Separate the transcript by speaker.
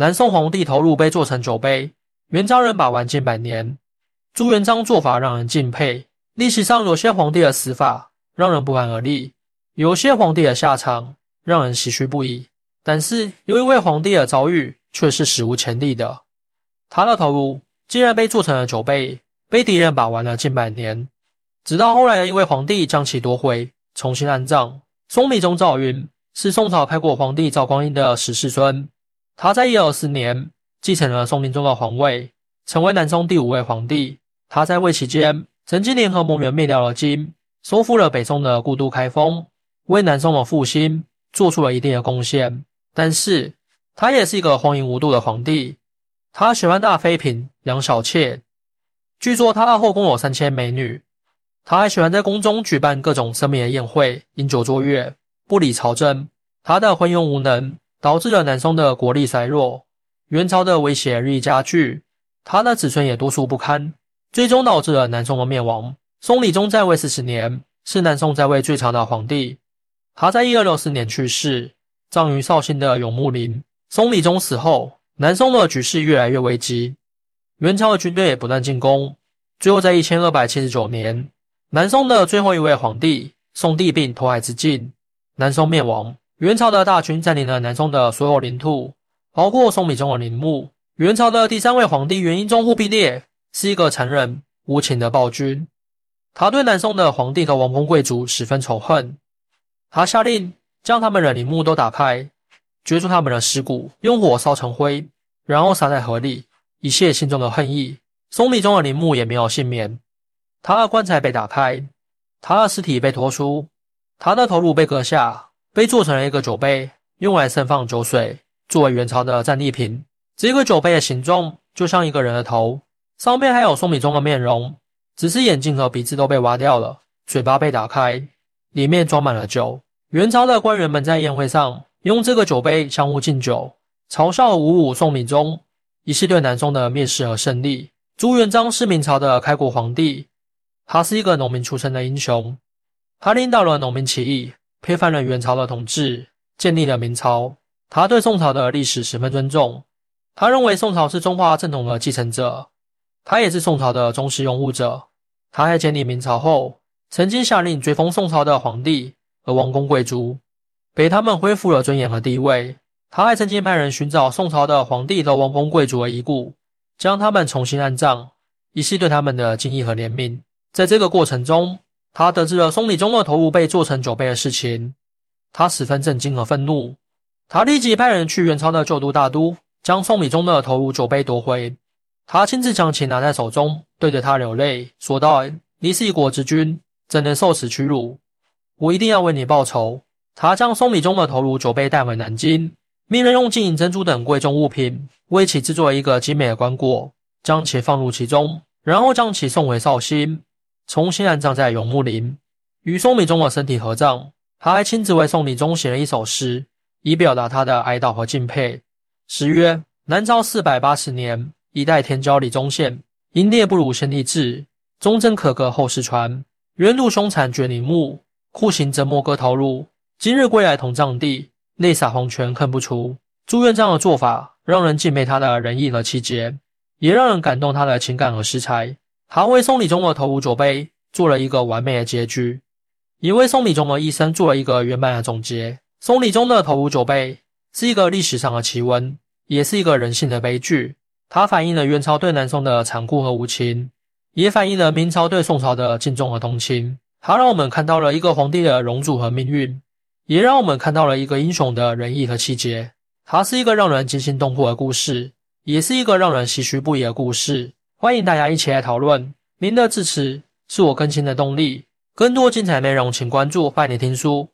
Speaker 1: 南宋皇帝头颅被做成酒杯，元朝人把玩近百年。朱元璋做法让人敬佩。历史上有些皇帝的死法让人不寒而栗，有些皇帝的下场让人唏嘘不已。但是有一位皇帝的遭遇却是史无前例的，他的头颅竟然被做成了酒杯，被敌人把玩了近百年。直到后来的一位皇帝将其夺回，重新安葬。宋理宗赵云是宋朝开国皇帝赵匡胤的十世孙，他在一二四年继承了宋宁宗的皇位，成为南宋第五位皇帝。他在位期间曾经联合蒙元灭掉了金，收复了北宋的故都开封，为南宋的复兴做出了一定的贡献。但是他也是一个荒淫无度的皇帝，他喜欢大妃嫔、养小妾，据说他的后宫有三千美女。他还喜欢在宫中举办各种奢靡的宴会，饮酒作乐，不理朝政。他的昏庸无能，导致了南宋的国力衰弱，元朝的威胁日益加剧。他的子孙也多数不堪，最终导致了南宋的灭亡。宋理宗在位四十年，是南宋在位最长的皇帝。他在一二六四年去世，葬于绍兴的永穆陵。宋理宗死后，南宋的局势越来越危机，元朝的军队也不断进攻，最后在一千二百七十九年。南宋的最后一位皇帝宋帝病投海自尽，南宋灭亡。元朝的大军占领了南宋的所有领土，包括宋理宗的陵墓。元朝的第三位皇帝元英宗忽必烈是一个残忍无情的暴君，他对南宋的皇帝和王公贵族十分仇恨。他下令将他们的陵墓都打开，掘出他们的尸骨，用火烧成灰，然后撒在河里，以泄心中的恨意。宋理宗的陵墓也没有幸免。他的棺材被打开，他的尸体被拖出，他的头颅被割下，被做成了一个酒杯，用来盛放酒水，作为元朝的战利品。这个酒杯的形状就像一个人的头，上面还有宋理宗的面容，只是眼睛和鼻子都被挖掉了，嘴巴被打开，里面装满了酒。元朝的官员们在宴会上用这个酒杯相互敬酒，嘲笑五五宋理宗，以示对南宋的蔑视和胜利。朱元璋是明朝的开国皇帝。他是一个农民出身的英雄，他领导了农民起义，推翻了元朝的统治，建立了明朝。他对宋朝的历史十分尊重，他认为宋朝是中华正统的继承者，他也是宋朝的忠实拥护者。他在建立明朝后，曾经下令追封宋朝的皇帝和王公贵族，给他们恢复了尊严和地位。他还曾经派人寻找宋朝的皇帝和王公贵族的遗骨，将他们重新安葬，以示对他们的敬意和怜悯。在这个过程中，他得知了宋理宗的头颅被做成酒杯的事情，他十分震惊和愤怒。他立即派人去元朝的旧都大都，将宋理宗的头颅酒杯夺回。他亲自将其拿在手中，对着他流泪，说道：“你是一国之君，怎能受此屈辱？我一定要为你报仇。”他将宋理宗的头颅酒杯带回南京，命人用金银珍珠等贵重物品为其制作一个精美的棺椁，将其放入其中，然后将其送回绍兴。重新安葬在永穆陵，与宋理宗的身体合葬。他还亲自为宋理宗写了一首诗，以表达他的哀悼和敬佩。诗曰：“南朝四百八十年，一代天骄李宗宪，英烈不辱先帝志，忠贞可歌后世传。冤戮凶残绝陵墓，酷刑折磨割头颅。今日归来同葬地，泪洒黄泉恨不除。”朱元璋的做法让人敬佩他的仁义和气节，也让人感动他的情感和诗才。他为宋理宗的头颅酒杯做了一个完美的结局，也为宋理宗的一生做了一个圆满的总结。宋理宗的头颅酒杯是一个历史上的奇闻，也是一个人性的悲剧。它反映了元朝对南宋的残酷和无情，也反映了明朝对宋朝的敬重和同情。它让我们看到了一个皇帝的荣辱和命运，也让我们看到了一个英雄的仁义和气节。它是一个让人惊心动魄的故事，也是一个让人唏嘘不已的故事。欢迎大家一起来讨论，您的支持是我更新的动力。更多精彩内容，请关注拜你听书。